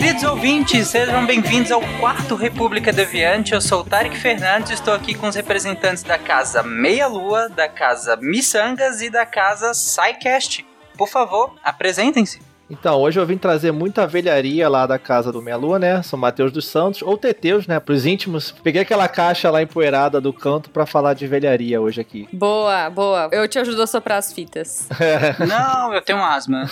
Queridos ouvintes, sejam bem-vindos ao quarto República Deviante. Eu sou o Tarek Fernandes, estou aqui com os representantes da casa Meia Lua, da casa Missangas e da casa SciCast. Por favor, apresentem-se. Então, hoje eu vim trazer muita velharia lá da casa do Meia Lua, né? São Mateus dos Santos, ou Teteus, né? Pros íntimos. Peguei aquela caixa lá empoeirada do canto pra falar de velharia hoje aqui. Boa, boa. Eu te ajudo a soprar as fitas. Não, eu tenho asma.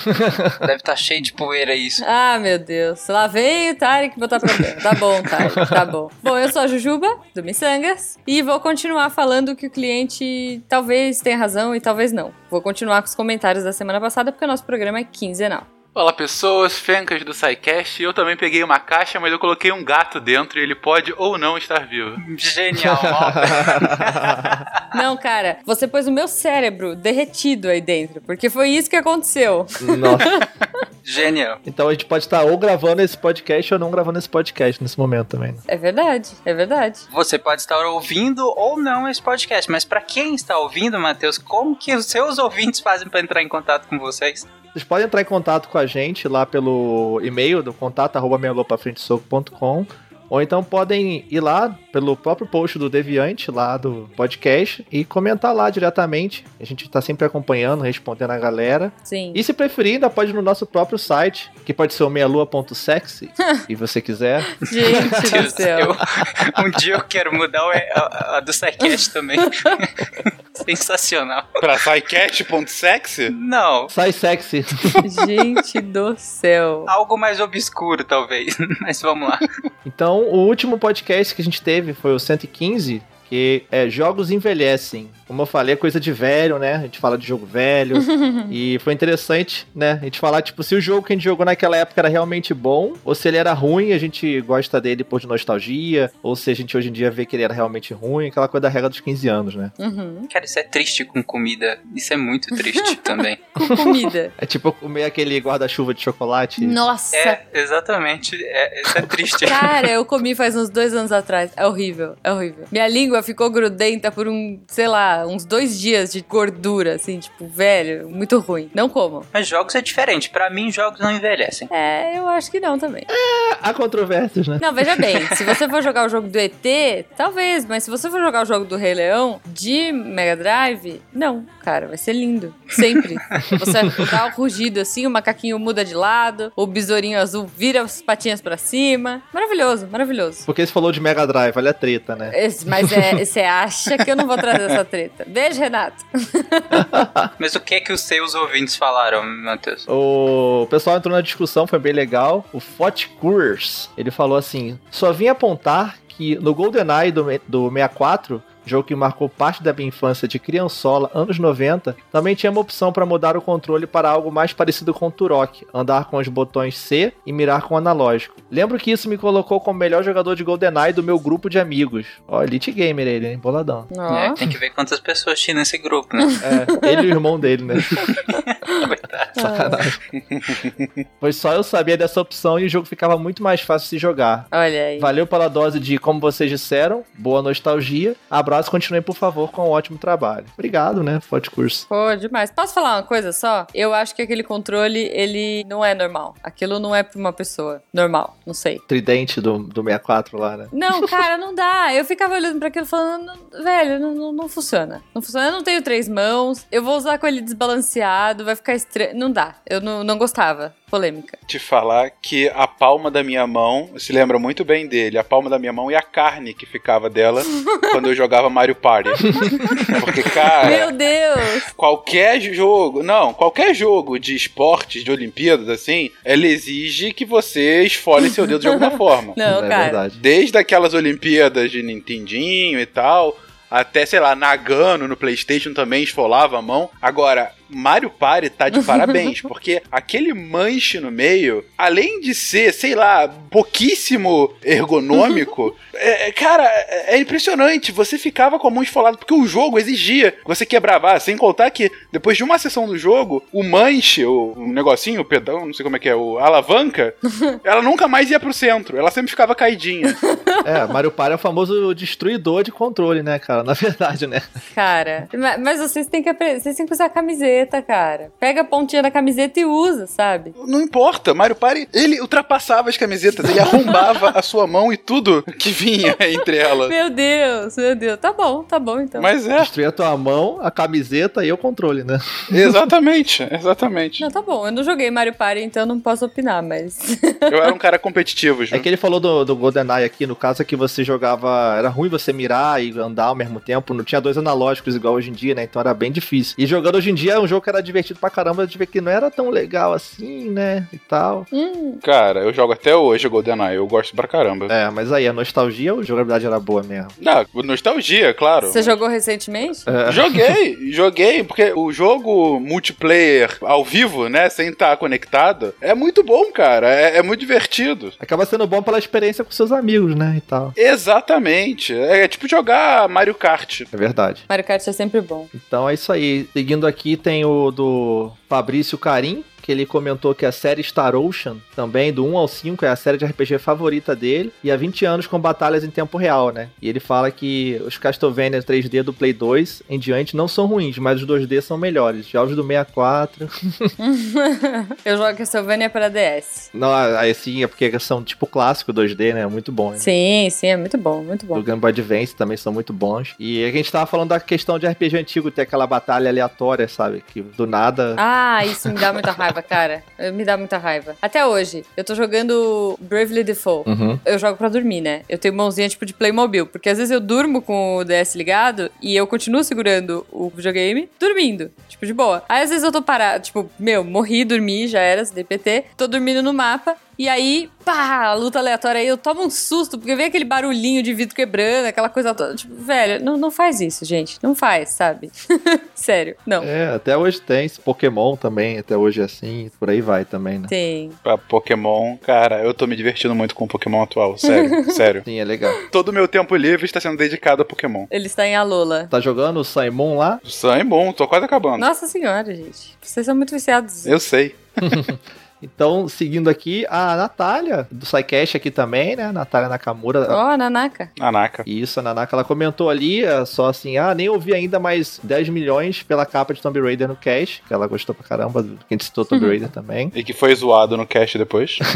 Deve estar cheio de poeira isso. Ah, meu Deus. Lá vem o Tarek botar problema. Tá bom, Tarek, tá bom. Bom, eu sou a Jujuba, do Missangas, e vou continuar falando que o cliente talvez tenha razão e talvez não. Vou continuar com os comentários da semana passada, porque o nosso programa é quinzenal. Olá pessoas, fencas do SciCast. Eu também peguei uma caixa, mas eu coloquei um gato dentro e ele pode ou não estar vivo. Genial. Não, cara, você pôs o meu cérebro derretido aí dentro, porque foi isso que aconteceu. Nossa. Genial. Então a gente pode estar ou gravando esse podcast ou não gravando esse podcast nesse momento também. né? É verdade, é verdade. Você pode estar ouvindo ou não esse podcast, mas para quem está ouvindo, Matheus, como que os seus ouvintes fazem para entrar em contato com vocês? Vocês podem entrar em contato com a gente lá pelo e-mail do contato arroba ou então podem ir lá pelo próprio post do Deviante, lá do podcast, e comentar lá diretamente. A gente tá sempre acompanhando, respondendo a galera. Sim. E se preferir, ainda pode ir no nosso próprio site, que pode ser o meialua.sexy, se você quiser. Gente do céu. eu- um dia eu quero mudar o- a, a do SciCast também. Sensacional. Pra SciCast.sexy? Não, Sai sexy. Gente do céu. algo mais obscuro talvez, mas vamos lá. Então, o último podcast que a gente teve foi o 115, que é Jogos Envelhecem. Como eu falei, é coisa de velho, né? A gente fala de jogo velho. e foi interessante, né? A gente falar, tipo, se o jogo que a gente jogou naquela época era realmente bom, ou se ele era ruim e a gente gosta dele por de nostalgia, ou se a gente hoje em dia vê que ele era realmente ruim, aquela coisa da regra dos 15 anos, né? Uhum. Cara, isso é triste com comida. Isso é muito triste também. Com comida. É tipo comer aquele guarda-chuva de chocolate. Nossa. É, exatamente. É, isso é triste. Cara, eu comi faz uns dois anos atrás. É horrível, é horrível. Minha língua ficou grudenta por um, sei lá, uns dois dias de gordura, assim, tipo, velho, muito ruim. Não como. Mas jogos é diferente. Pra mim, jogos não envelhecem. É, eu acho que não também. Há controvérsias, né? Não, veja bem, se você for jogar o jogo do ET, talvez, mas se você for jogar o jogo do Rei Leão de Mega Drive, não, cara, vai ser lindo. Sempre. Você dá o rugido assim, o macaquinho muda de lado, o besourinho azul vira as patinhas pra cima. Maravilhoso, maravilhoso. Porque você falou de Mega Drive, olha a treta, né? Esse- mas é, você acha que eu não vou trazer essa treta? Beijo, Renato. Mas o que é que os seus ouvintes falaram, Matheus? O pessoal entrou na discussão, foi bem legal. O Fort Coors, ele falou assim: só vim apontar que no GoldenEye do, do 64, jogo que marcou parte da minha infância de criançola, anos 90, também tinha uma opção para mudar o controle para algo mais parecido com o Turok, andar com os botões C e mirar com o analógico. Lembro que isso me colocou como melhor jogador de GoldenEye do meu grupo de amigos. Ó, Elite Gamer ele, hein? Boladão. É, tem que ver quantas pessoas tinha nesse grupo, né? É, ele e o irmão dele, né? Sacanagem. Pois só eu sabia dessa opção e o jogo ficava muito mais fácil de se jogar. Olha aí. Valeu pela dose de, como vocês disseram, boa nostalgia. Abraço, continuem, por favor, com um ótimo trabalho. Obrigado, né, Forte Curso. Pô, demais. Posso falar uma coisa só? Eu acho que aquele controle, ele não é normal. Aquilo não é pra uma pessoa normal. Não sei. Tridente do, do 64 lá, né? Não, cara, não dá. Eu ficava olhando pra aquilo falando, "Não- velho, não, não, não funciona. Não funciona. Eu não tenho três mãos. Eu vou usar com ele desbalanceado, vai ficar estranho. Não dá. Eu não, não gostava. Polêmica. Te falar que a palma da minha mão, se lembra muito bem dele, a palma da minha mão e a carne que ficava dela quando eu jogava Mario Party. Porque, cara, Meu Deus! qualquer jogo, não, qualquer jogo de esportes, de Olimpíadas, assim, ela exige que você esfole seu dedo de alguma forma. Não, é cara. verdade. Desde aquelas Olimpíadas de Nintendinho e tal, até, sei lá, Nagano no PlayStation também esfolava a mão. Agora, Mario Party tá de parabéns, porque aquele manche no meio, além de ser, sei lá, pouquíssimo ergonômico, é, é, cara, é, é impressionante. Você ficava com a mão esfolada, porque o jogo exigia que você quebrava. Ah, sem contar que depois de uma sessão do jogo, o manche, o, o negocinho, o pedão, não sei como é que é, o, a alavanca, ela nunca mais ia pro centro. Ela sempre ficava caidinha. É, Mario Party é o famoso destruidor de controle, né, cara? Na verdade, né? Cara, ma- mas vocês têm que aprender, vocês têm que usar camiseta, cara. Pega a pontinha da camiseta e usa, sabe? Não importa, Mario Party, ele ultrapassava as camisetas, ele arrombava a sua mão e tudo que vinha entre elas. Meu Deus, meu Deus. Tá bom, tá bom então. Mas é, Destruir a tua mão, a camiseta e o controle, né? exatamente, exatamente. Não, tá bom. Eu não joguei Mario Party, então eu não posso opinar, mas. Eu era um cara competitivo, Ju. É que ele falou do, do GoldenEye aqui, no caso é que você jogava. Era ruim você mirar e andar ao mesmo tempo. Não tinha dois analógicos igual hoje em dia, né? Então era bem difícil. E jogando hoje em dia é um jogo que era divertido pra caramba, de ver que não era tão legal assim, né? E tal. hum, Cara, eu jogo até hoje o GoldenEye, eu gosto pra caramba. É, mas aí a nostalgia ou a jogabilidade era boa mesmo? Não, nostalgia, claro. você jogou recentemente? É. Joguei, joguei, porque o jogo multiplayer ao vivo, né, sem estar conectado, é muito bom, cara, é, é muito divertido. Acaba sendo bom pela experiência com seus amigos, né? E tal. Exatamente, é, tipo jogar Mario Kart. É verdade. Mario Kart é sempre bom. Então é isso aí. Seguindo aqui tem o do Fabrício Carim, que ele comentou que a série Star Ocean, também do 1 ao 5, é a série de RPG favorita dele, e há 20 anos com batalhas em tempo real, né? E ele fala que os Castlevania 3D do Play 2 em diante não são ruins, mas os 2D são melhores. Já os do 64. eu jogo Castlevania para DS. não, aí sim, é porque são tipo clássico 2D, né? Muito bom. Né? Sim, sim, é muito bom, muito bom. do Game Boy Advance também são muito bons. E a gente tava falando da questão de RPG antigo, ter aquela batalha aleatória, sabe? Que do nada. Ah, isso me dá muita raiva, cara. Eh, Me dá muita raiva. Até hoje, eu tô jogando Bravely Default. Uhum. Eu jogo pra dormir, né? Eu tenho mãozinha tipo de Playmobil, porque às vezes eu durmo com o DS ligado e eu continuo segurando o videogame, dormindo, tipo de boa. Aí às vezes eu tô parado, tipo, meu, morri, dormi, já era, DPT, tô dormindo no mapa. E aí, pá, luta aleatória aí, eu tomo um susto, porque vem aquele barulhinho de vidro quebrando, aquela coisa toda. Tipo, velho, não, não faz isso, gente. Não faz, sabe? Sério, não. É, até hoje tem. esse Pokémon também, até hoje é assim, por aí vai também, né? Tem. Pra Pokémon, cara, eu tô me divertindo muito com o Pokémon atual, sério, sério. Sim, é legal. Todo o meu tempo livre está sendo dedicado a Pokémon. Ele está em Alola. Tá jogando o Simon lá? Bom, tô quase acabando. Nossa senhora, gente. Vocês são muito viciados. Eu sei. Então, seguindo aqui, a Natália, do SciCast aqui também, né? Natália Nakamura. Ó, Nanaka. Nanaka. Isso, a Nanaka, ela comentou ali, é, só assim, ah, nem ouvi ainda mais 10 milhões pela capa de Tomb Raider no cash, que ela gostou pra caramba, do- que a gente citou Tomb Raider também. E que foi zoado no cast depois.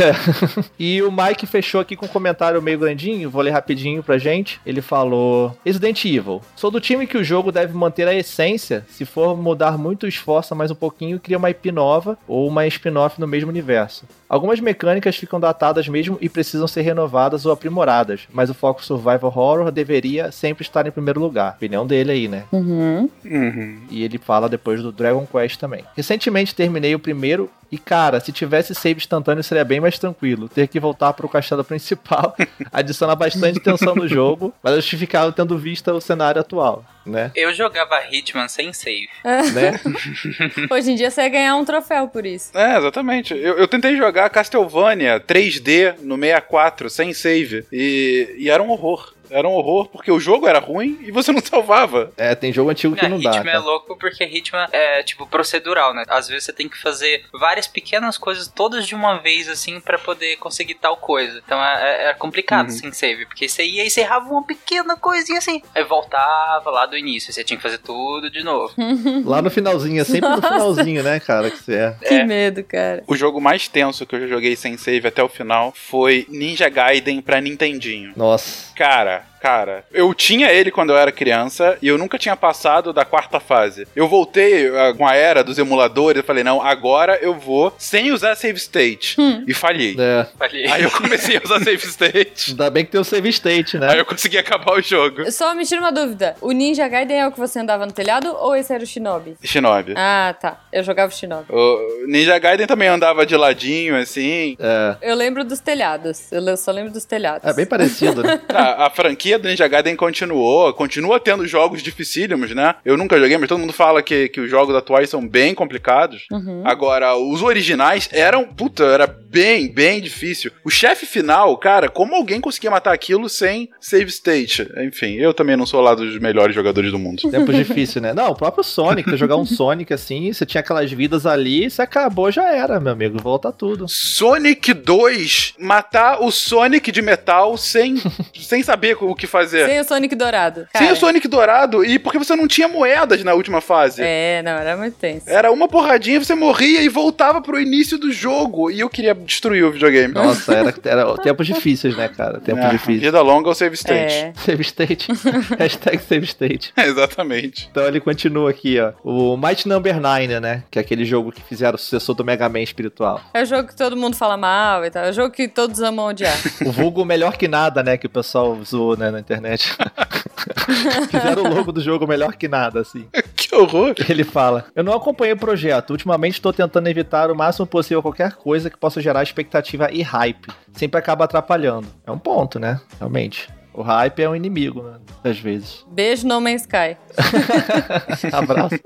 E o Mike fechou aqui com um comentário meio grandinho, vou ler rapidinho pra gente. Ele falou: Resident Evil. Sou do time que o jogo deve manter a essência. Se for mudar muito, esforça mais um pouquinho e cria uma IP nova ou uma spin-off no mesmo universo. Algumas mecânicas ficam datadas mesmo e precisam ser renovadas ou aprimoradas, mas o foco survival horror deveria sempre estar em primeiro lugar. Opinião dele aí, né? Uhum. Uhum. E ele fala depois do Dragon Quest também. Recentemente terminei o primeiro e, cara, se tivesse save instantâneo seria bem mais tranquilo. Ter que voltar pro castelo principal adiciona bastante tensão no jogo, mas justificável tendo vista o cenário atual, né? Eu jogava Hitman sem save. né? Hoje em dia você ia ganhar um troféu por isso. É, exatamente. Eu, eu tentei jogar Castlevania 3D no 64 sem save e, e era um horror. Era um horror porque o jogo era ruim e você não salvava. É, tem jogo antigo que É, não dá. Hitman é cara. louco porque Hitman é, tipo, procedural, né? Às vezes você tem que fazer várias pequenas coisas todas de uma vez, assim, pra poder conseguir tal coisa. Então é, é- é complicado Uhum. sem save, porque você ia e você errava uma pequena coisinha assim. Aí voltava lá do início, você tinha que fazer tudo de novo. Lá no finalzinho, é sempre no Nossa. finalzinho, né, cara, que você é. Que É. medo, cara. O jogo mais tenso que eu já joguei sem save até o final foi Ninja Gaiden pra Nintendinho. Nossa. Cara, back. Cara, eu tinha ele quando eu era criança e eu nunca tinha passado da quarta fase. Eu voltei ah, com a era dos emuladores e falei, não, agora eu vou sem usar save state. E falhei. É. Falei. Aí eu comecei a usar save state. Ainda bem que tem o save state, né? Aí eu consegui acabar o jogo. Só me tira uma dúvida. O Ninja Gaiden é o que você andava no telhado ou esse era o Shinobi? Shinobi. Ah, tá. Eu jogava o Shinobi. O Ninja Gaiden também andava de ladinho, assim. É. Eu lembro dos telhados. Eu só lembro dos telhados. É bem parecido, né? A, a franquia franquia do Ninja Gaiden continuou, continua tendo jogos dificílimos, né? Eu nunca joguei, mas todo mundo fala que, que os jogos atuais são bem complicados. Uhum. Agora, os originais eram, puta, era bem, bem difícil. O chefe final, cara, como alguém conseguia matar aquilo sem save state? Enfim, eu também não sou lá dos melhores jogadores do mundo. Tempo difícil, né? Não, o próprio Sonic, você jogar um Sonic assim, você tinha aquelas vidas ali, você acabou, já era, meu amigo. Volta tudo. Sonic 2, matar o Sonic de metal sem, sem saber o que fazer. Sem o Sonic dourado. Sem Cara, o Sonic dourado, e porque você não tinha moedas na última fase. É, não, era muito tenso. Era uma porradinha, você morria e voltava pro início do jogo. E eu queria destruir o videogame. Nossa, era, era tempos difíceis, né, cara? Tempo É, difícil. Vida longa ou save state. É. Save state. Hashtag save state. Exatamente. Então ele continua aqui, ó. O Might Number 9, né? Que é aquele jogo que fizeram o sucessor do Mega Man espiritual. É o jogo que todo mundo fala mal e tal. É o jogo que todos amam odiar. O vulgo melhor que nada, né? Que o pessoal zoou, né, na internet. fizeram o logo do jogo melhor que nada, assim. que horror. Ele fala: Eu não acompanhei o projeto. Ultimamente estou tentando evitar o máximo possível qualquer coisa que possa gerar expectativa e hype. Sempre acaba atrapalhando. É um ponto, né? Realmente. O hype é um inimigo, né? Às vezes. Beijo No Man's Sky. Abraço.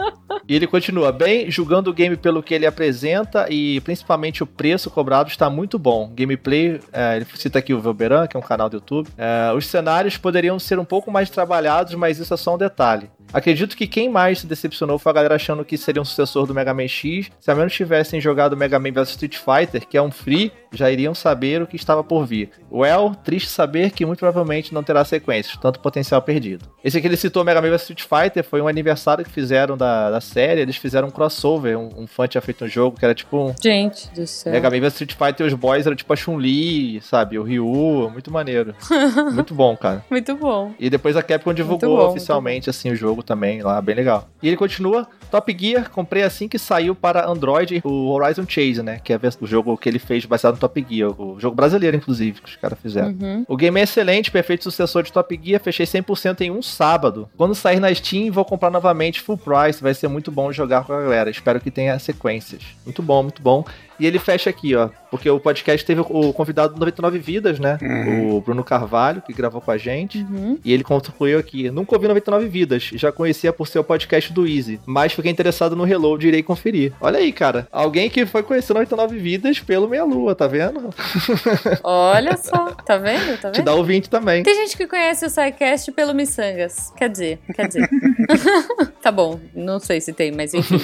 E ele continua: Bem, julgando o game pelo que ele apresenta e principalmente o preço cobrado está muito bom. Gameplay, é, ele cita aqui o Velberan, que é um canal do YouTube. É, os cenários poderiam ser um pouco mais trabalhados, mas isso é só um detalhe. Acredito que quem mais se decepcionou foi a galera achando que seria um sucessor do Mega Man X. Se ao menos tivessem jogado Mega Man vs Street Fighter, que é um free, já iriam saber o que estava por vir. Well, triste saber que muito provavelmente não terá sequências, tanto potencial perdido. Esse aqui ele citou Mega Man vs Street Fighter, foi um aniversário que fizeram da, da série, eles fizeram um crossover, um, um fã tinha feito um jogo que era tipo um Gente do céu. Mega Man vs Street Fighter e os boys eram tipo a Chun-Li, sabe, o Ryu, muito maneiro. muito bom, cara. Muito bom. E depois a Capcom divulgou bom, oficialmente assim o jogo também, lá bem legal. E ele continua, Top Gear, comprei assim que saiu para Android o Horizon Chase, né, que é o jogo que ele fez baseado no Top Gear, o jogo brasileiro inclusive, que os caras fizeram. Uhum. O game é excelente, perfeito sucessor de Top Gear, fechei 100% em um sábado. Quando sair na Steam, vou comprar novamente full price, vai ser muito bom jogar com a galera. Espero que tenha sequências. Muito bom, muito bom. E ele fecha aqui, ó, porque o podcast teve o convidado do 99 Vidas, né? O Bruno Carvalho, que gravou com a gente. Uhum. E ele concluiu aqui: Nunca ouvi 99 Vidas, já conhecia por ser o podcast do Easy, mas fiquei interessado no Reload e irei conferir. Olha aí, cara. Alguém que foi conhecer 99 Vidas pelo Meia Lua, tá vendo? Olha só, tá vendo? Tá Te vendo? dá ouvinte também. Tem gente que conhece o SciCast pelo Missangas. Quer dizer, quer dizer. tá bom, não sei se tem, mas enfim.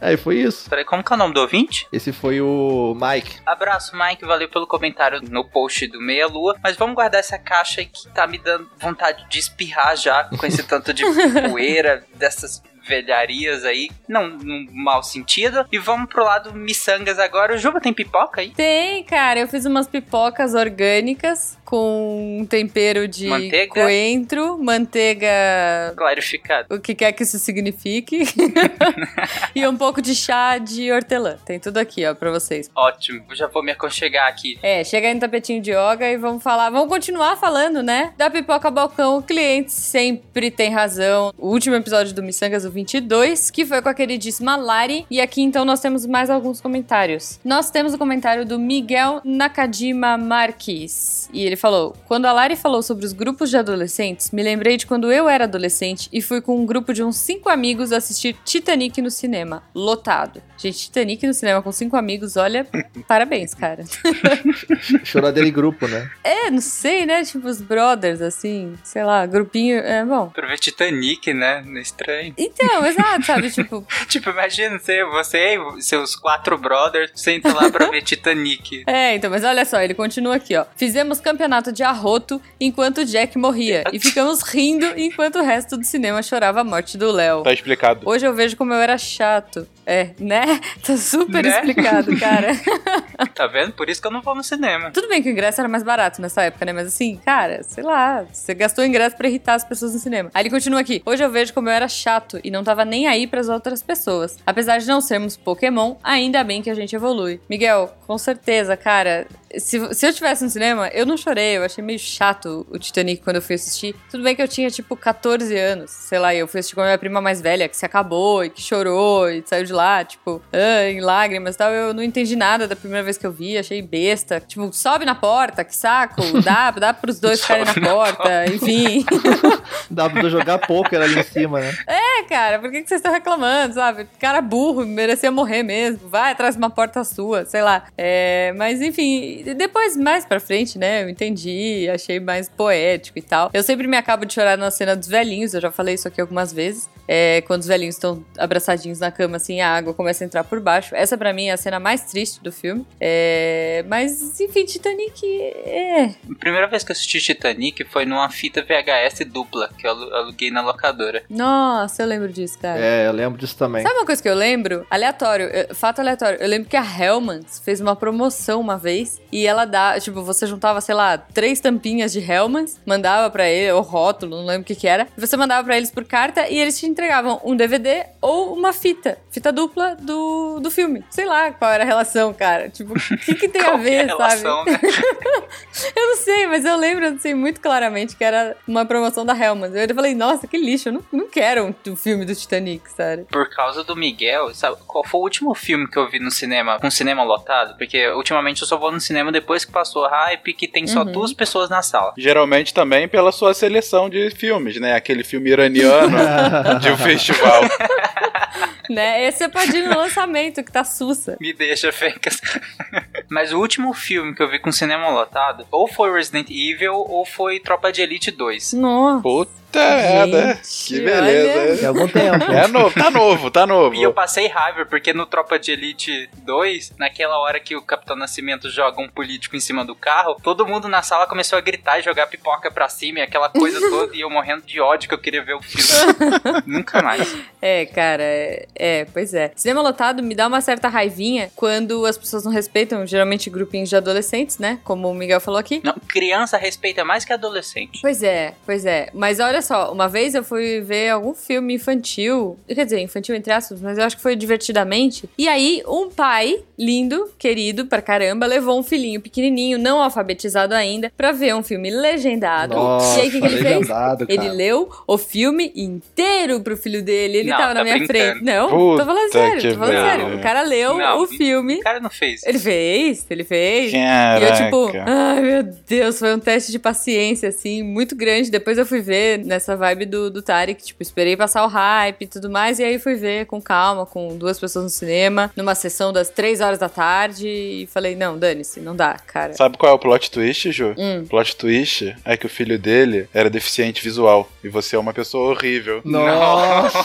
Aí foi isso. Peraí, como que é o nome do ouvinte? Esse foi o Mike. Abraço, Mike. Valeu pelo comentário no post do Meia Lua. Mas vamos guardar essa caixa aí que tá me dando vontade de espirrar já com esse tanto de poeira dessas velharias aí. Não num mau sentido. E vamos pro lado miçangas agora. O Juba tem pipoca aí? Tem, cara, eu fiz umas pipocas orgânicas com um tempero de Manteiga? coentro, manteiga Clarificado. o que quer que isso signifique. e um pouco de chá de hortelã. Tem tudo aqui, ó, pra vocês. Ótimo. Já vou me aconchegar aqui. É, chega aí no tapetinho de yoga e vamos falar, vamos continuar falando, né? Da pipoca balcão, o cliente sempre tem razão. O último episódio do Missangas, o 22, que foi com a queridíssima Lari. E aqui então nós temos mais alguns comentários. Nós temos o comentário do Miguel Nakajima Marques. E ele falou: Quando a Lari falou sobre os grupos de adolescentes, me lembrei de quando eu era adolescente e fui com um grupo de uns cinco amigos assistir Titanic no cinema. Lotado. Gente, Titanic no cinema com cinco amigos, olha, parabéns, cara. Choradeira em grupo, né? É, não sei, né? Tipo, os brothers, assim, sei lá, grupinho. É, bom. Pra ver Titanic, né? Não é estranho. Então, exato, sabe? Tipo, Tipo, imagina você, você e seus quatro brothers sentam lá pra ver Titanic. é, então, mas olha só, ele continua aqui, ó. Fizemos campeonato de arroto enquanto Jack morria. E ficamos rindo enquanto o resto do cinema chorava a morte do Léo. Tá explicado. Hoje eu vejo como eu era chato. É, né? Tá super Né? explicado, cara. Tá vendo? Por isso que eu não vou no cinema. Tudo bem que o ingresso era mais barato nessa época, né? Mas assim, cara, sei lá, você gastou o ingresso pra irritar as pessoas no cinema. Aí ele continua aqui. Hoje eu vejo como eu era chato e não tava nem aí pras outras pessoas. Apesar de não sermos Pokémon, ainda bem que a gente evolui. Miguel, com certeza, cara. Se, se eu tivesse no cinema, eu não chorei. Eu achei meio chato o Titanic quando eu fui assistir. Tudo bem que eu tinha, tipo, 14 anos. Sei lá, eu fui assistir com a minha prima mais velha, que se acabou e que chorou e saiu de lá, tipo, ah, em lágrimas e tal. Eu não entendi nada da primeira vez que eu vi, achei besta. Tipo, sobe na porta, que saco, dá, dá pros dois ficarem na porta, enfim. Dá pra jogar poker ali em cima, né? Cara, por que, que vocês estão reclamando, sabe? Cara burro, merecia morrer mesmo. Vai atrás de uma porta sua, sei lá. É, mas enfim, depois, mais pra frente, né, eu entendi, achei mais poético e tal. Eu sempre me acabo de chorar na cena dos velhinhos, eu já falei isso aqui algumas vezes. É, quando os velhinhos estão abraçadinhos na cama, assim, a água começa a entrar por baixo. Essa, pra mim, é a cena mais triste do filme. É, mas, enfim, Titanic é. A primeira vez que eu assisti Titanic foi numa fita VHS dupla que eu alu- aluguei na locadora. Nossa, eu lembro disso, cara. É, eu lembro disso também. Sabe uma coisa que eu lembro? Aleatório, eu- fato aleatório. Eu lembro que a Hellmann's fez uma promoção uma vez e ela dá, tipo, você juntava, sei lá, três tampinhas de Hellmann's, mandava pra ele, ou rótulo, não lembro o que que era. Você mandava pra eles por carta e eles te entregavam um DVD ou uma fita, fita dupla do, do filme. Sei lá qual era a relação, cara. Tipo, o que que tem a é ver, a sabe? relação, né? Eu não sei, mas eu lembro assim muito claramente que era uma promoção da Hellmann's. Eu falei, nossa, que lixo, eu não, não quero um filme do Titanic, sério. Por causa do Miguel, sabe qual foi o último filme que eu vi no cinema, com cinema lotado? Porque ultimamente eu só vou no cinema depois que passou a hype, que tem só Uhum. duas pessoas na sala. Geralmente também pela sua seleção de filmes, né? Aquele filme iraniano de um festival. Né? Esse você pode ir no lançamento, que tá sussa. Me deixa, Fencas. Mas o último filme que eu vi com cinema lotado, ou foi Resident Evil, ou foi Tropa de Elite 2. Nossa. Puta merda. Gente, Que beleza. olha. Tem algum tempo. É novo, tá novo, tá novo. E eu passei raiva, porque no Tropa de Elite 2, naquela hora que o Capitão Nascimento joga um político em cima do carro, todo mundo na sala começou a gritar e jogar pipoca pra cima e aquela coisa toda, e eu morrendo de ódio que eu queria ver o filme. Nunca mais. É, cara, é, é, pois é. Cinema lotado me dá uma certa raivinha quando as pessoas não respeitam, geralmente grupinhos de adolescentes, né? Como o Miguel falou aqui. Não, criança respeita mais que adolescente. Pois é, pois é. Mas olha só, uma vez eu fui ver algum filme infantil, quer dizer, infantil entre aspas, mas eu acho que foi divertidamente. E aí, um pai lindo, querido pra caramba, levou um filhinho pequenininho, não alfabetizado ainda, pra ver um filme legendado. Nossa, e aí, o que, que ele fez? legendado, Ele cara. leu o filme inteiro pro filho dele. Ele Não, tava na tá minha brincando. frente. Não, Puta tô falando sério, tô falando sério. O cara leu Não, o filme. O cara não fez. Ele fez, ele fez. E Caraca. eu, tipo, ai meu Deus, foi um teste de paciência, assim, muito grande. Depois eu fui ver nessa vibe do, do Tarek, tipo, esperei passar o hype e tudo mais. E aí fui ver com calma, com duas pessoas no cinema, numa sessão das três horas da tarde. E falei, não, dane-se, não dá, cara. Sabe qual é o plot twist, Ju? Hum. O plot twist é que o filho dele era deficiente visual. E você é uma pessoa horrível. Nossa!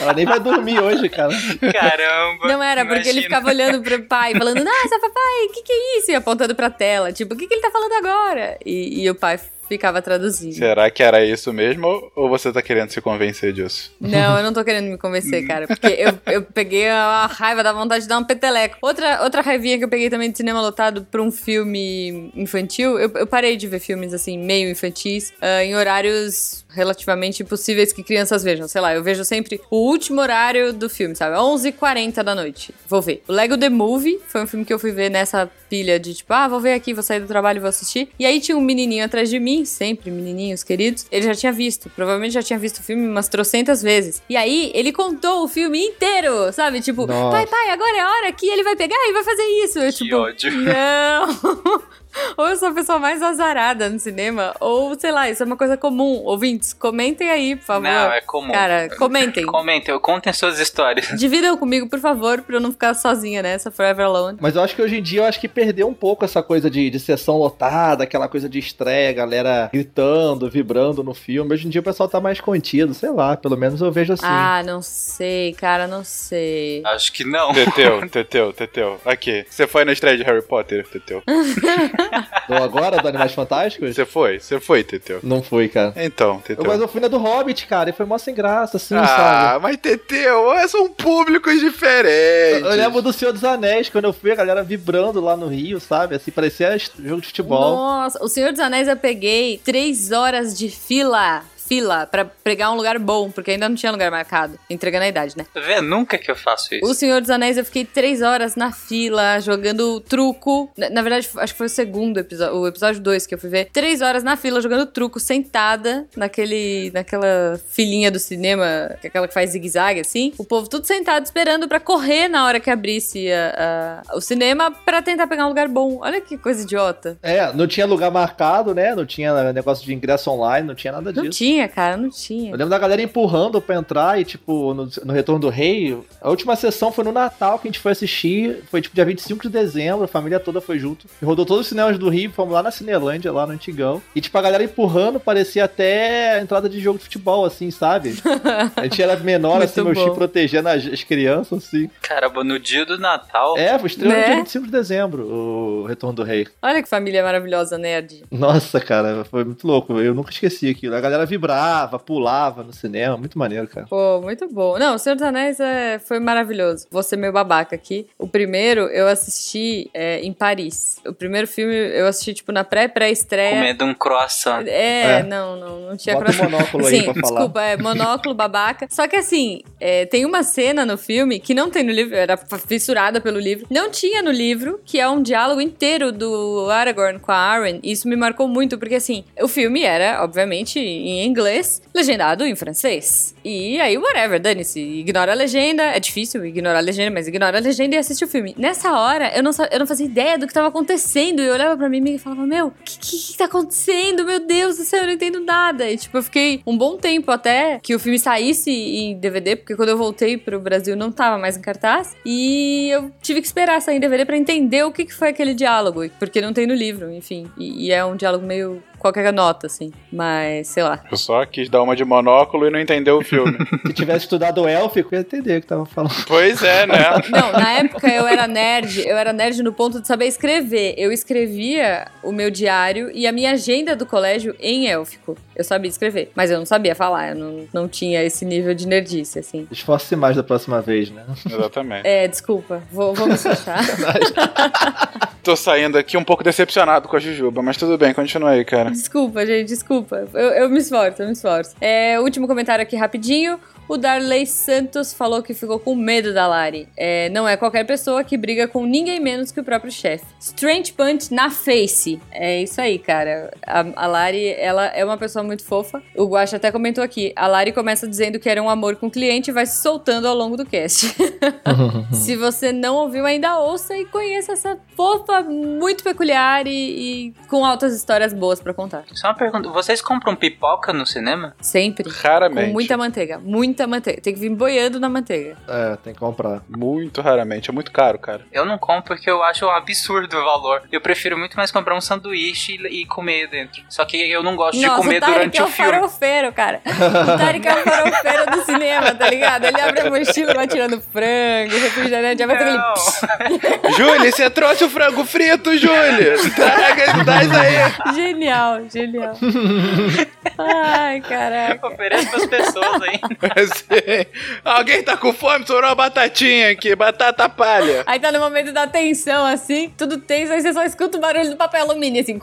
Ela nem vai dormir hoje, cara. Caramba. Não era, porque ele imagina. ficava olhando pro pai, falando, nossa, papai, o que, que é isso? E apontando pra tela, tipo, o que, que ele tá falando agora? E, e o pai ficava traduzindo. Será que era isso mesmo? Ou você tá querendo se convencer disso? Não, eu não tô querendo me convencer, cara. Porque eu, eu peguei a raiva da vontade de dar um peteleco. Outra, outra raivinha que eu peguei também de cinema lotado pra um filme infantil, eu, eu parei de ver filmes assim, meio infantis, ah, em horários relativamente impossíveis que crianças vejam. Sei lá, eu vejo sempre o último horário do filme, sabe? 11h40 da noite. Vou ver. O Lego The Movie foi um filme que eu fui ver nessa pilha de tipo, ah, vou ver aqui, vou sair do trabalho e vou assistir. E aí tinha um menininho atrás de mim, sempre menininhos queridos. Ele já tinha visto, provavelmente já tinha visto o filme umas trocentas vezes. E aí ele contou o filme inteiro, sabe? Tipo, Nossa. pai, pai, agora é a hora que ele vai pegar e vai fazer isso. Eu, Que tipo, ódio. não. ou eu sou a pessoa mais azarada no cinema, ou sei lá, isso é uma coisa comum. Ouvintes, comentem aí, por favor. Não, é comum. Cara, comentem. Comentem, contem suas histórias. Dividam comigo, por favor, pra eu não ficar sozinha nessa Forever Alone. Mas eu acho que hoje em dia eu acho que perdeu um pouco essa coisa de, de sessão lotada, aquela coisa de estreia, galera gritando, vibrando no filme. Hoje em dia o pessoal tá mais contido, sei lá, pelo menos eu vejo assim. Ah, não sei, cara, não sei. Acho que não. Teteu, Teteu, Teteu. Aqui. Você foi na estreia de Harry Potter, Teteu? Do agora, do Animais Fantásticos? Você foi? Você foi, Teteu? Não fui, cara. Então, Eu, Teteu. mas eu fui na do Hobbit, cara, e foi mó sem graça, assim, ah, sabe? mas Teteu, são públicos diferentes. Eu lembro do Senhor dos Anéis, quando eu fui, a galera vibrando lá no Rio, sabe? Assim, parecia jogo de futebol. Nossa, o Senhor dos Anéis eu peguei três horas de fila. Fila pra pegar um lugar bom, porque ainda não tinha lugar marcado. Entregando a idade, né? Tá vendo? Nunca que eu faço isso. O Senhor dos Anéis eu fiquei três horas na fila, jogando truco. Na, na verdade, acho que foi o segundo episódio, o episódio 2 que eu fui ver. Três horas na fila, jogando truco, sentada naquele, naquela filinha do cinema, é aquela que faz zigue-zague, assim. O povo tudo sentado, esperando pra correr na hora que abrisse a- a- o cinema pra tentar pegar um lugar bom. Olha que coisa idiota. É, não tinha lugar marcado, né? Não tinha negócio de ingresso online, não tinha nada Não disso. Tinha, cara, não Eu tinha. lembro da galera empurrando pra entrar e, tipo, no, no Retorno do Rei, a última sessão foi no Natal que a gente foi assistir, foi tipo dia 25 de dezembro, a família toda foi junto. E rodou todos os cinemas do Rio, fomos lá na Cinelândia, lá no Antigão. E, tipo, a galera empurrando parecia até a entrada de jogo de futebol, assim, sabe? A gente era menor, assim, meu tio protegendo as, as crianças, assim. Caramba, no dia do Natal. É, foi estreando Né? dia 25 de dezembro, o Retorno do Rei. Olha que família maravilhosa, nerd. Nossa, cara, foi muito louco. Eu nunca esqueci aquilo. A galera vibrava, pulava no cinema, muito maneiro, cara. Pô, muito bom. Não, O Senhor dos Anéis é, foi maravilhoso. Vou ser meio babaca aqui. O primeiro eu assisti é, em Paris. O primeiro filme eu assisti, tipo, na pré-pré-estreia. Comendo um croissant. É, É. não, não, não tinha Bota croissant. monóculo aí Sim, pra falar. desculpa, é monóculo, babaca. Só que assim, é, tem uma cena no filme que não tem no livro, era fissurada pelo livro. Não tinha no livro, que é um diálogo inteiro do Aragorn com a Arwen. E isso me marcou muito, porque assim, o filme era, obviamente, em inglês, legendado em francês. E aí, whatever, dane-se. Ignora a legenda. É difícil ignorar a legenda, mas ignora a legenda e assiste o filme. Nessa hora, eu não, eu não fazia ideia do que tava acontecendo. E eu olhava pra mim e falava, meu, o que, que, que tá acontecendo? Meu Deus do céu, eu não entendo nada. E tipo, eu fiquei um bom tempo até que o filme saísse em DVD, porque quando eu voltei pro Brasil não tava mais em cartaz. E eu tive que esperar sair em DVD pra entender o que, que foi aquele diálogo. Porque não tem no livro, enfim. E, e é um diálogo meio qualquer nota, assim. Mas, sei lá. Eu só quis dar uma de monóculo e não entendeu o filme. Se tivesse estudado élfico, eu ia entender o que tava falando. pois é, né? Não, na época eu era nerd, eu era nerd no ponto de saber escrever. Eu escrevia o meu diário e a minha agenda do colégio em élfico. Eu sabia escrever, mas eu não sabia falar, eu não, não tinha esse nível de nerdice, assim. Esforce mais da próxima vez, né? Exatamente. É, desculpa, vou, vou me fechar. Tô saindo aqui um pouco decepcionado com a Jujuba, mas tudo bem, continua aí, cara. Desculpa, gente, desculpa. Eu, eu me esforço, eu me esforço. É, último comentário aqui rapidinho. O Darley Santos falou que ficou com medo da Lari. É, não é qualquer pessoa que briga com ninguém menos que o próprio chefe. Strange Punch na face. É isso aí, cara. A, a Lari, ela é uma pessoa muito fofa. O Guacha até comentou aqui. A Lari começa dizendo que era um amor com o cliente e vai se soltando ao longo do cast. Se você não ouviu ainda, ouça e conheça essa fofa muito peculiar e, e com altas histórias boas pra contar. Só uma pergunta: vocês compram pipoca no cinema? Sempre. Raramente. Com muita manteiga. Muita manteiga. Tem que vir boiando na manteiga. É, tem que comprar. Muito raramente. É muito caro, cara. Eu não compro porque eu acho um absurdo o valor. Eu prefiro muito mais comprar um sanduíche e, e comer dentro. Só que eu não gosto de Nossa, comer o durante é o o filme. farofeiro, cara. O Tarek é o farofeiro do cinema, tá ligado? Ele abre a mochila, vai tirando frango, refrigerante, já vai ter aquele... Júlia, você trouxe o frango frito, Júlia? Traga, traz aí. Genial, genial. Ai, caraca. Oferece pras pessoas aí. Assim, alguém tá com fome? Sobrou uma batatinha aqui, batata palha. Aí tá no momento da tensão, assim, tudo tenso, aí você só escuta o barulho do papel alumínio, assim.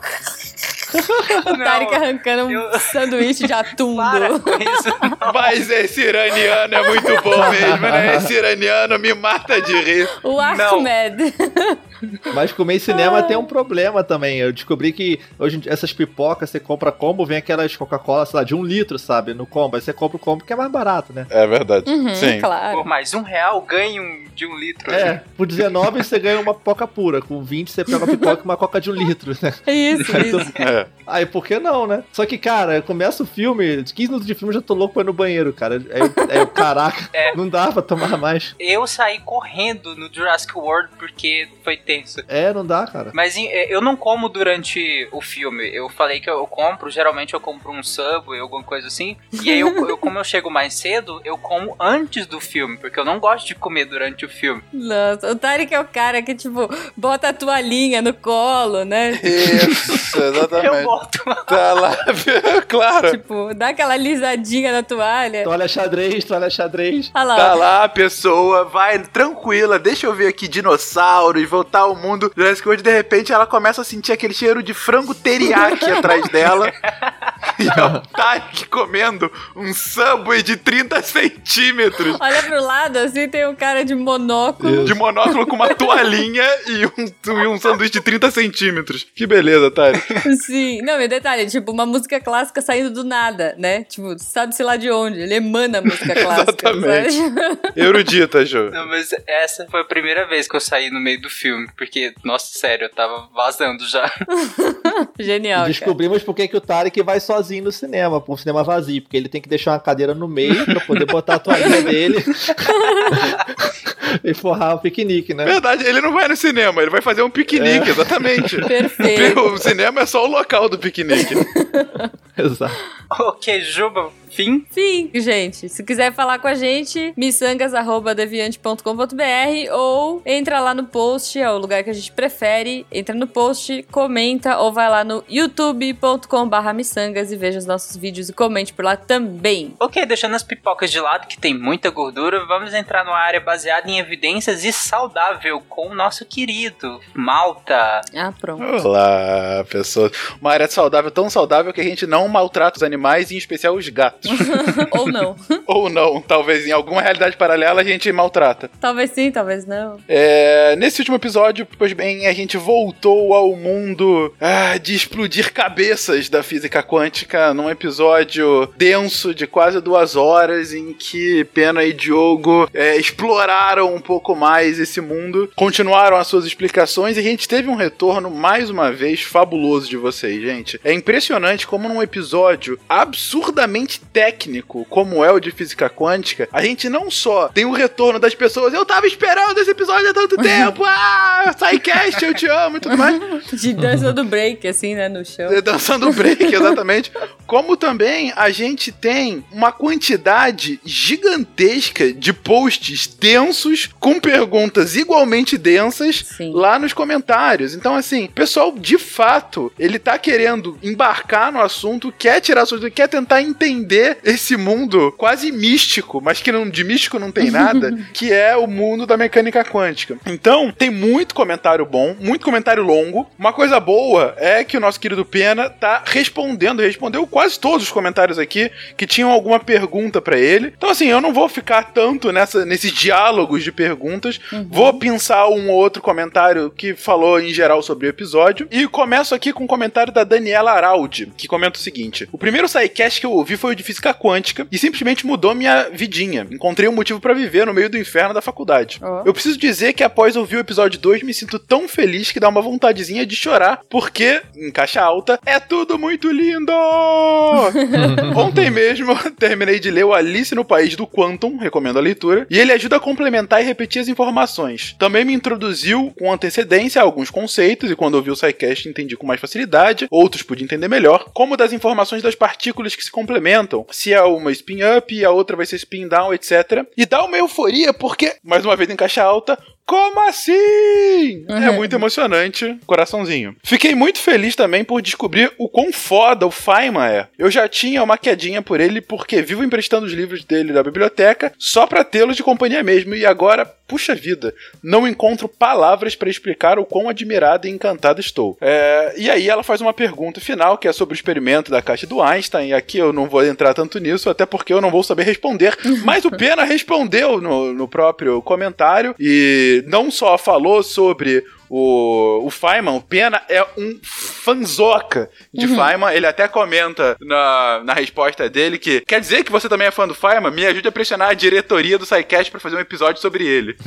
o Tarek arrancando um eu- sanduíche de atum. Isso. Mas esse iraniano é muito bom mesmo, né? Esse iraniano me mata de rir. O Ahmed. Mas comer em cinema tem um problema também. Eu descobri que hoje em dia, essas pipocas, você compra combo, vem aquelas Coca-Cola, sei lá, de um litro, sabe? No combo. Aí você compra o combo que é mais barato, né? É verdade. Uhum, Sim. claro. Por mais um real, ganhe um de um litro. É, por 19 você ganha uma pipoca pura. Com 20 você pega uma pipoca e uma coca de um litro, né? Isso, isso. É. Aí por que não, né? Só que, cara, começa o filme, 15 minutos de filme eu já tô louco pra ir no banheiro, cara. Aí, eu- aí caraca, É. não dá pra tomar mais. Eu saí correndo no Jurassic World porque foi tenso. É, não dá, cara. Mas é, eu não como durante o filme. Eu falei que eu compro, geralmente eu compro um Subway, alguma coisa assim. E aí, eu, eu- como eu chego mais cedo, eu como antes do filme, porque eu não gosto de comer durante o filme. Nossa, o Tarek é o cara que, tipo, bota a toalhinha no colo, né? Isso, Eu Tá lá, claro. Tipo, dá aquela lisadinha na toalha. Toalha xadrez, toalha xadrez. Lá. Tá lá a pessoa, vai tranquila, deixa eu ver aqui dinossauros, voltar ao mundo. Jurassic World, de repente, ela começa a sentir aquele cheiro de frango teriyaki atrás dela. E é o Tarek comendo um Subway de 30 centímetros. Olha pro lado, assim, tem um cara de monóculo. De monóculo com uma toalhinha e um, e um sanduíche de 30 centímetros. Que beleza, Tarek. Sim. Não, e detalhe, tipo, uma música clássica saindo do nada, né? Tipo, sabe-se lá de onde. Ele emana a música clássica, Exatamente. sabe? Erudita, Jô. Não, mas essa foi a primeira vez que eu saí no meio do filme, porque, nossa, sério, eu tava vazando já. Genial, cara. Descobrimos por que que o Tarek vai sozinho no cinema, pra um cinema vazio, porque ele tem que deixar uma cadeira no meio pra poder botar a toalhinha dele e forrar o piquenique, né? Verdade, ele não vai no cinema, ele vai fazer um piquenique, exatamente. Perfeito. O cinema é só o local do piquenique. Exato. ok, Juba, fim. Sim, gente. Se quiser falar com a gente, missangas.deviante.com.br ou entra lá no post, é o lugar que a gente prefere. Entra no post, comenta ou vai lá no youtube.com.br missangas e veja os nossos vídeos e comente por lá também. Ok, deixando as pipocas de lado, que tem muita gordura, vamos entrar numa área baseada em evidências e saudável com o nosso querido Malta. Ah, pronto. Olá, pessoas. Uma área saudável, tão saudável que a gente não maltrata os animais, em especial os gatos. ou não. Ou não, talvez em alguma realidade paralela a gente maltrata. talvez sim, talvez não. É, nesse último episódio, pois bem, a gente voltou ao mundo ah, de explodir cabeças da física quântica num episódio denso de quase duas horas em que Pena e Diogo é, exploraram um pouco mais esse mundo, continuaram as suas explicações e a gente teve um retorno mais uma vez fabuloso de vocês, gente. É impressionante como num episódio absurdamente técnico como é o de física quântica, a gente não só tem o retorno das pessoas, eu tava esperando esse episódio há tanto tempo, ah, SciCast, eu te amo e tudo mais. De dança do break, assim, né, no chão. Dançando break, exatamente. Como também a gente tem uma quantidade gigantesca de posts densos com perguntas igualmente densas Sim. lá nos comentários. Então, assim, o pessoal, de fato, ele tá querendo embarcar no assunto, quer tirar quer tentar entender esse mundo quase místico, mas que não, de místico não tem nada, que é o mundo da mecânica quântica. Então, tem muito comentário bom, muito comentário longo. Uma coisa boa é que o nosso querido Pena tá respondendo, respondeu quase todos os comentários aqui que tinham alguma pergunta pra ele. Então, assim, eu não vou ficar tanto nessa, nesses diálogos de perguntas. Vou pensar um ou outro comentário que falou em geral sobre o episódio. E começo aqui com um comentário da Daniela Araldi, que comenta o seguinte: O primeiro sidecast que eu ouvi foi o de física quântica e simplesmente mudou minha vidinha. Encontrei um motivo pra viver no meio do inferno da faculdade. Eu preciso dizer que após ouvir o episódio 2, me sinto tão feliz que dá uma vontadezinha de chorar, porque, em caixa alta, é tudo muito lindo! Ontem mesmo, terminei de ler o Alice no País do Quantum, recomendo a leitura, e ele ajuda a complementar e repetir as informações. Também me introduziu com antecedência a alguns conceitos, e quando ouvi o SciCast entendi com mais facilidade, outros pude entender melhor, como das informações das partículas que se complementam, se é uma spin-up e a outra vai ser spin-down, etc. E dá uma euforia, porque, mais uma vez em caixa alta, como assim? É muito emocionante, coraçãozinho. Fiquei muito feliz também por descobrir o quão foda o Feynman é. Eu já tinha uma quedinha por ele porque vivo emprestando os livros dele da biblioteca só pra tê-los de companhia mesmo e agora, puxa vida, não encontro palavras pra explicar o quão admirada e encantada estou. É, e aí ela faz uma pergunta final que é sobre o experimento da caixa do Einstein e aqui eu não vou entrar tanto nisso até porque eu não vou saber responder, mas o Pena respondeu no, no próprio comentário e não só falou sobre o, o Feynman, o Pena é um fanzoca de Feynman. Ele até comenta na, na resposta dele que quer dizer que você também é fã do Feynman? Me ajude a pressionar a diretoria do SciCast pra fazer um episódio sobre ele.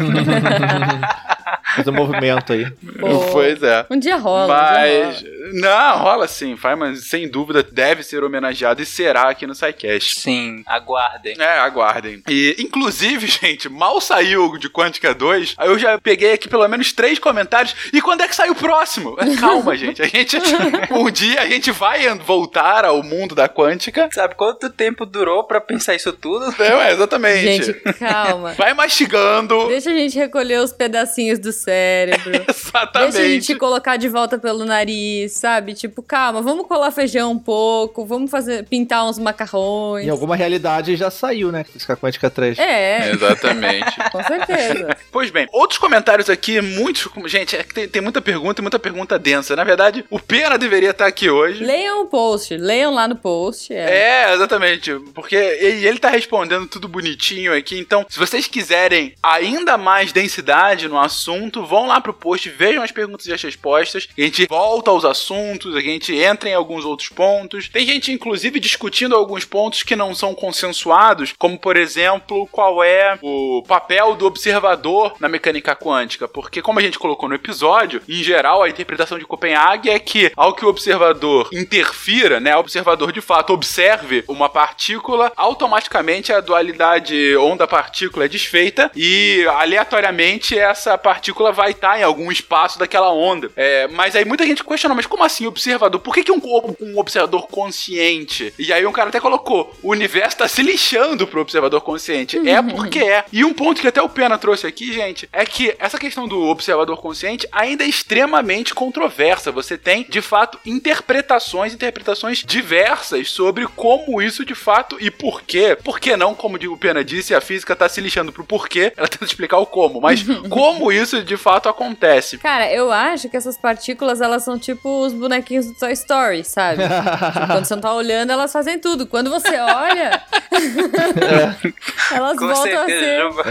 Faz um movimento aí. Pô. pois é. Um dia rola, um dia Mas. rola. Não, rola sim. Feynman, sem dúvida, deve ser homenageado e será aqui no SciCast. Sim, aguardem. É, aguardem. E, inclusive, gente, mal saiu de Quântica 2, aí eu já peguei aqui pelo menos três comentários. E quando é que sai o próximo? Calma, gente. A gente. Um dia a gente vai voltar ao mundo da Quântica. Sabe quanto tempo durou pra pensar isso tudo? É, exatamente. Gente, calma. Vai mastigando. Deixa a gente recolher os pedacinhos do cérebro. Exatamente. Deixa a gente colocar de volta pelo nariz, sabe? Tipo, calma, vamos colar feijão um pouco, vamos fazer pintar uns macarrões. Em alguma realidade já saiu, né? Física Quântica 3. É, Exatamente. com certeza. Pois bem, outros comentários aqui, muitos. Gente, é que tem, tem muita pergunta e muita pergunta densa. Na verdade, o Pena deveria estar aqui hoje. leiam o post, leiam lá no post. É. É, exatamente. Porque ele, ele tá respondendo tudo bonitinho aqui. Então, se vocês quiserem ainda mais densidade no assunto, vão lá pro post, vejam as perguntas e as respostas. A gente volta aos assuntos, a gente entra em alguns outros pontos. Tem gente, inclusive, discutindo alguns pontos que não são consensuados, como, por exemplo, qual é o papel do observador na mecânica quântica. Porque, como a gente colocou no episódio, em geral, a interpretação de Copenhague é que, ao que o observador interfira, né, o observador de fato observe uma partícula, automaticamente a dualidade onda-partícula é desfeita e, aleatoriamente, essa partícula vai estar em algum espaço daquela onda. É, mas aí muita gente questiona, mas como assim observador? Por que, que um, um observador consciente? E aí um cara até colocou, o universo tá se lixando pro observador consciente. É porque é. E um ponto que até o Pena trouxe aqui, gente, é que essa questão do observador consciente ainda é extremamente controversa. Você tem, de fato, interpretações, interpretações diversas sobre como isso de fato e por quê. Por que não, como o Pena disse, a física tá se lixando pro porquê, ela tenta explicar o como, mas como isso de fato acontece. Cara, eu acho que essas partículas, elas são tipo os bonequinhos do Toy Story, sabe? Tipo, quando você não tá olhando, elas fazem tudo. Quando você olha, elas Com voltam a certeza. ser... jogo-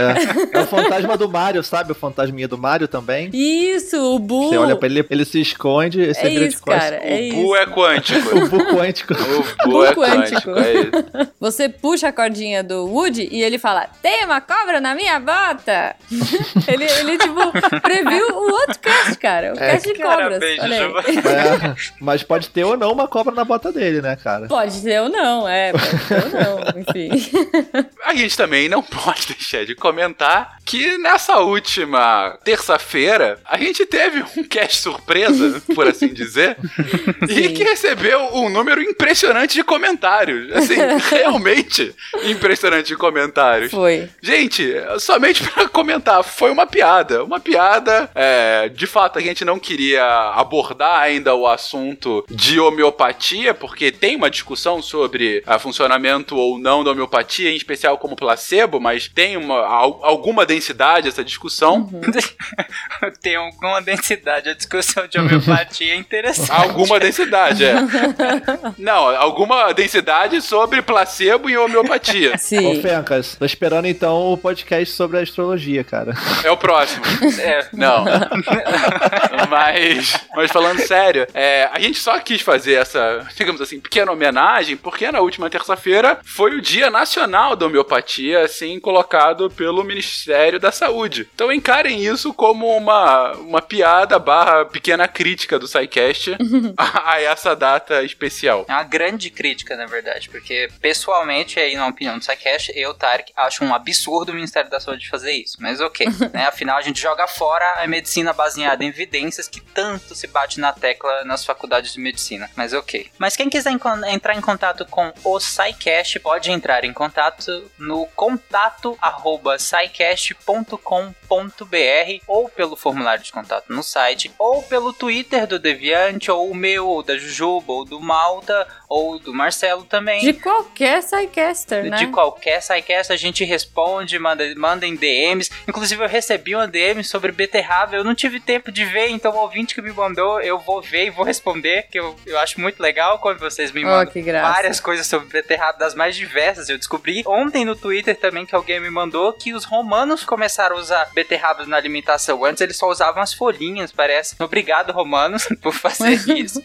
É. É o fantasma do Mario, sabe? O fantasminha do Mario também. Isso, o Bu. Você olha pra ele, ele se esconde, esse É é vira de isso, cara. É o Bu isso. é quântico. O Bu quântico. O Bu é quântico. quântico, é isso. Você puxa a cordinha do Woody e ele fala: Tem uma cobra na minha bota! ele, ele, tipo, previu o outro cast, cara. O cast de cobras. É, mas pode ter ou não uma cobra na bota dele, né, cara? Pode ser ou não, é, pode ser ou não, enfim. A gente também não pode deixar de comentar que nessa última terça-feira a gente teve um cast surpresa, por assim dizer, e que recebeu um número impressionante de comentários. Assim, realmente impressionante de comentários. Foi. Gente, somente pra comentar, foi uma piada. Uma piada. É, de fato, a gente não queria abordar ainda o assunto de homeopatia, porque tem uma discussão sobre a funcionamento ou não da homeopatia, em especial como placebo, mas tem uma, al- alguma densidade essa discussão. Tem alguma densidade. A discussão de homeopatia é interessante. Alguma densidade, é. Não, alguma densidade sobre placebo e homeopatia. Ô, Sim. Fencas, tô esperando então o podcast sobre a astrologia, cara. É o próximo. É. Não. mas, mas falando sério, é, a gente só quis fazer essa, digamos assim, pequena homenagem, porque na última terça-feira foi o Dia Nacional da Homeopatia, assim, colocado pelo Ministério da Saúde. Então encarem isso como uma, uma piada barra pequena crítica do SciCast a, a essa data especial. É uma grande crítica, na verdade, porque pessoalmente, aí na opinião do SciCast, eu, Tarek, acho um absurdo o Ministério da Saúde fazer isso. Mas ok, né? Afinal, a gente joga fora a medicina baseada em evidências que tanto se bate na tecla nas faculdades de medicina. Mas ok. Mas quem quiser entrar em contato com o SciCast, pode entrar em contato no contato arroba ou pelo formulário de contato no site, ou pelo Twitter do Deviante, ou o meu, ou da Jujuba, ou do Malta, ou do Marcelo também. De qualquer Psycaster, né? De qualquer SciCast a gente responde, manda, manda em DMs. Inclusive eu recebi uma DM sobre beterraba, eu não tive tempo de ver, então o ouvinte que me mandou, eu vou ver e vou responder, que eu, eu acho muito legal quando vocês me Oh, mandam graça. várias coisas sobre beterraba das mais diversas. Eu descobri ontem no Twitter também que alguém me mandou que os romanos começaram a usar beterraba na alimentação. Antes eles só usavam as folhinhas, parece. Obrigado, romanos, por fazer isso.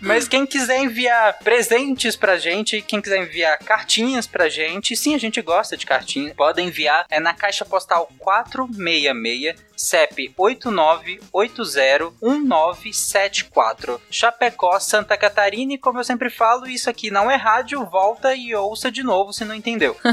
Mas quem quiser enviar presentes pra gente, quem quiser enviar cartinhas pra gente, sim, a gente gosta de cartinha, pode enviar é na caixa postal 466 CEP 89801974 Chapecó, Santa Catarina e como eu sempre falo, isso aqui não é rádio, volta e ouça de novo se não entendeu.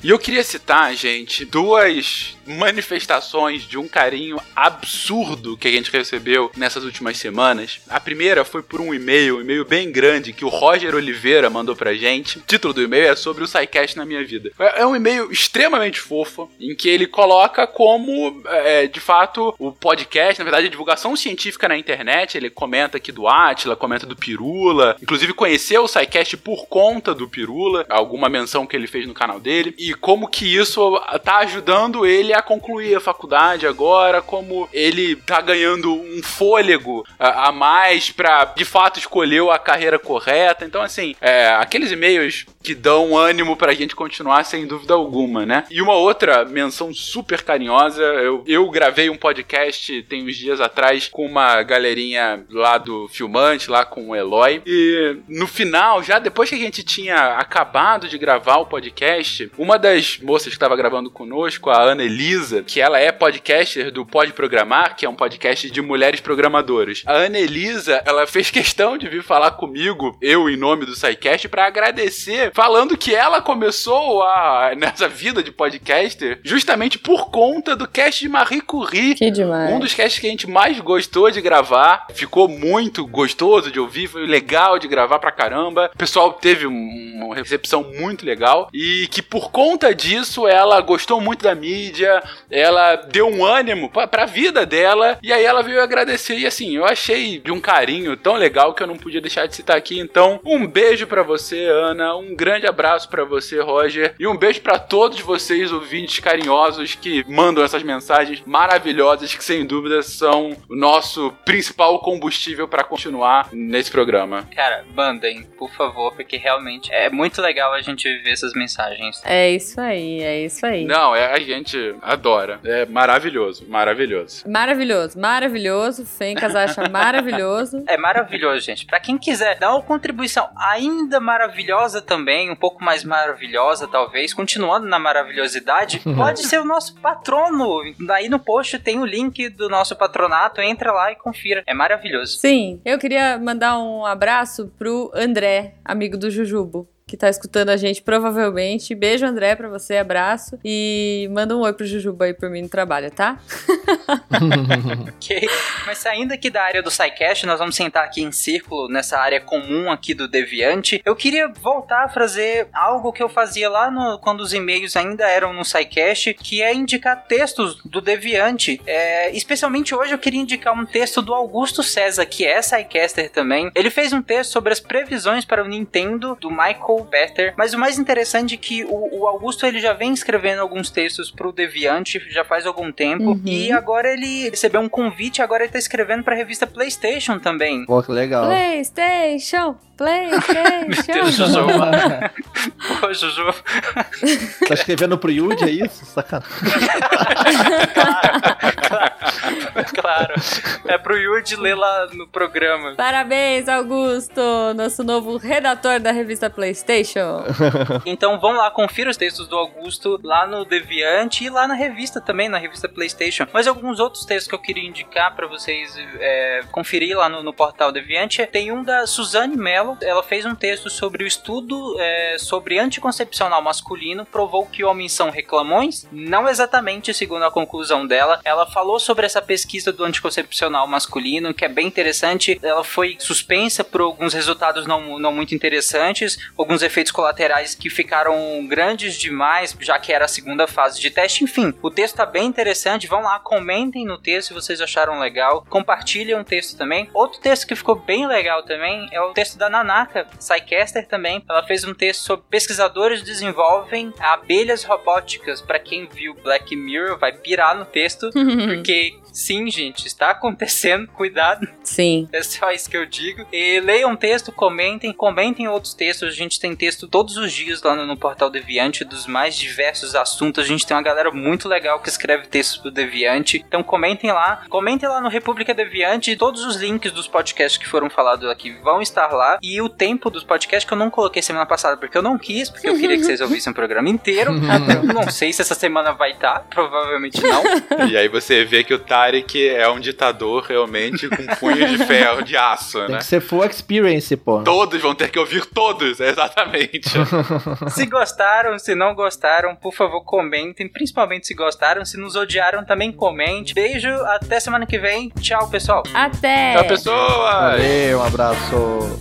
E eu queria citar, gente, duas manifestações de um carinho absurdo que a gente recebeu nessas últimas semanas. A primeira foi por um e-mail, um e-mail bem grande que o Roger Oliveira mandou pra gente. O título do e-mail é sobre o SciCast na minha vida. É é um e-mail extremamente fofo, em que ele coloca como, é, de fato, o podcast, na verdade, a divulgação científica na internet. Ele comenta aqui do Atila, comenta do Pirula, inclusive conheceu o SciCast por conta do Pirula, alguma menção que ele fez no canal dele, e como que isso tá ajudando ele a concluir a faculdade agora, como ele tá ganhando um fôlego a, a mais pra de fato escolher a carreira correta. Então, assim, é, aqueles e-mails que dão ânimo pra gente continuar sem dúvida alguma, né? E uma outra menção super carinhosa, eu, eu gravei um podcast tem uns dias atrás com uma galerinha lá do Filmante, lá com o Eloy, e no final, já depois que a gente tinha acabado de gravar o podcast, uma das moças que estava gravando conosco, a Ana Elisa, que ela é podcaster do Pode Programar, que é um podcast de mulheres programadoras. A Ana Elisa, ela fez questão de vir falar comigo, eu em nome do SciCast, para agradecer, falando que ela começou a, nessa vida de podcaster justamente por conta do cast de Marie Curie. Que demais. Um dos casts que a gente mais gostou de gravar, ficou muito gostoso de ouvir, foi legal de gravar pra caramba. O pessoal teve um- uma recepção muito legal e que por conta disso ela gostou muito da mídia, ela deu um ânimo pra, pra vida dela e aí ela veio agradecer e assim, eu achei de um carinho tão legal que eu não podia deixar de citar aqui. Então, um beijo pra você, Ana, um grande abraço pra você, Roger, e um beijo pra todos vocês ouvintes carinhosos que mandam essas mensagens maravilhosas que sem dúvida são o nosso principal combustível pra continuar nesse programa. Cara, mandem, por favor, porque realmente é muito legal a gente ver essas mensagens. É isso aí, é isso aí. Não, é, a gente adora. É maravilhoso, maravilhoso. Maravilhoso, maravilhoso. Fencas acha maravilhoso. É maravilhoso, gente. Pra quem quiser dar uma contribuição ainda maravilhosa também, um pouco mais maravilhosa talvez, continuando na maravilhosidade, pode ser o nosso patrono. Aí no post tem o link do nosso patronato, entra lá e confira. É maravilhoso. Sim, eu queria mandar um abraço pro André, amigo do Jujubo. Que tá escutando a gente, provavelmente. Beijo, André, pra você, abraço. E manda um oi pro Jujubo aí por mim no trabalho, tá? Ok. Mas saindo aqui da área do SciCast, nós vamos sentar aqui em círculo, nessa área comum aqui do Deviante. Eu queria voltar a fazer algo que eu fazia lá no, quando os e-mails ainda eram no SciCast, que é indicar textos do Deviante. É, especialmente hoje eu queria indicar um texto do Augusto César, que é SciCaster também. Ele fez um texto sobre as previsões para o Nintendo do Michael Better, mas o mais interessante é que o, o Augusto ele já vem escrevendo alguns textos pro Deviante já faz algum tempo, Uhum. e agora ele recebeu um convite, agora ele tá escrevendo pra revista PlayStation também. Pô, que legal. PlayStation! Deus, PlayStation! Juju. Pô, Juju. tá escrevendo pro Yuji, é isso? Sacanagem. claro. É pro Yuji ler lá no programa. Parabéns, Augusto, nosso novo redator da revista PlayStation. Então vão lá, confira os textos do Augusto lá no Deviante e lá na revista também, na revista PlayStation. Mas alguns outros textos que eu queria indicar pra vocês é, conferir lá no, no portal Deviante. Tem um da Suzane Mello. Ela fez um texto sobre o estudo é, sobre anticoncepcional masculino. Provou que homens são reclamões? Não exatamente, segundo a conclusão dela. Ela falou sobre essa pesquisa do anticoncepcional masculino, que é bem interessante. Ela foi suspensa por alguns resultados não, não muito interessantes, alguns efeitos colaterais que ficaram grandes demais, já que era a segunda fase de teste. Enfim, o texto tá bem interessante. Vão lá, comentem no texto se vocês acharam legal. Compartilhem o texto também. Outro texto que ficou bem legal também é o texto da Nanaka, Psycaster também. Ela fez um texto sobre pesquisadores desenvolvem abelhas robóticas. Para quem viu Black Mirror, vai pirar no texto, porque sim, gente, está acontecendo. Cuidado. Sim. É só isso que eu digo. E leiam um texto, comentem, comentem outros textos. A gente tem texto todos os dias lá no, no Portal Deviante dos mais diversos assuntos. A gente tem uma galera muito legal que escreve textos pro Deviante. Então comentem lá. Comentem lá no República Deviante. Todos os links dos podcasts que foram falados aqui vão estar lá. E o tempo dos podcasts que eu não coloquei semana passada porque eu não quis, porque eu queria que vocês ouvissem o programa inteiro. Eu não sei se essa semana vai estar. Provavelmente não. E aí você vê que o Tarek é um ditador realmente com punhos de ferro, de aço, Tem né? que ser full experience, pô. Todos vão ter que ouvir todos, exatamente. Se gostaram, se não gostaram, por favor, comentem. Principalmente se gostaram. Se nos odiaram, também comente. Beijo, até semana que vem. Tchau, pessoal. Até! Tchau, pessoas! Valeu, um abraço.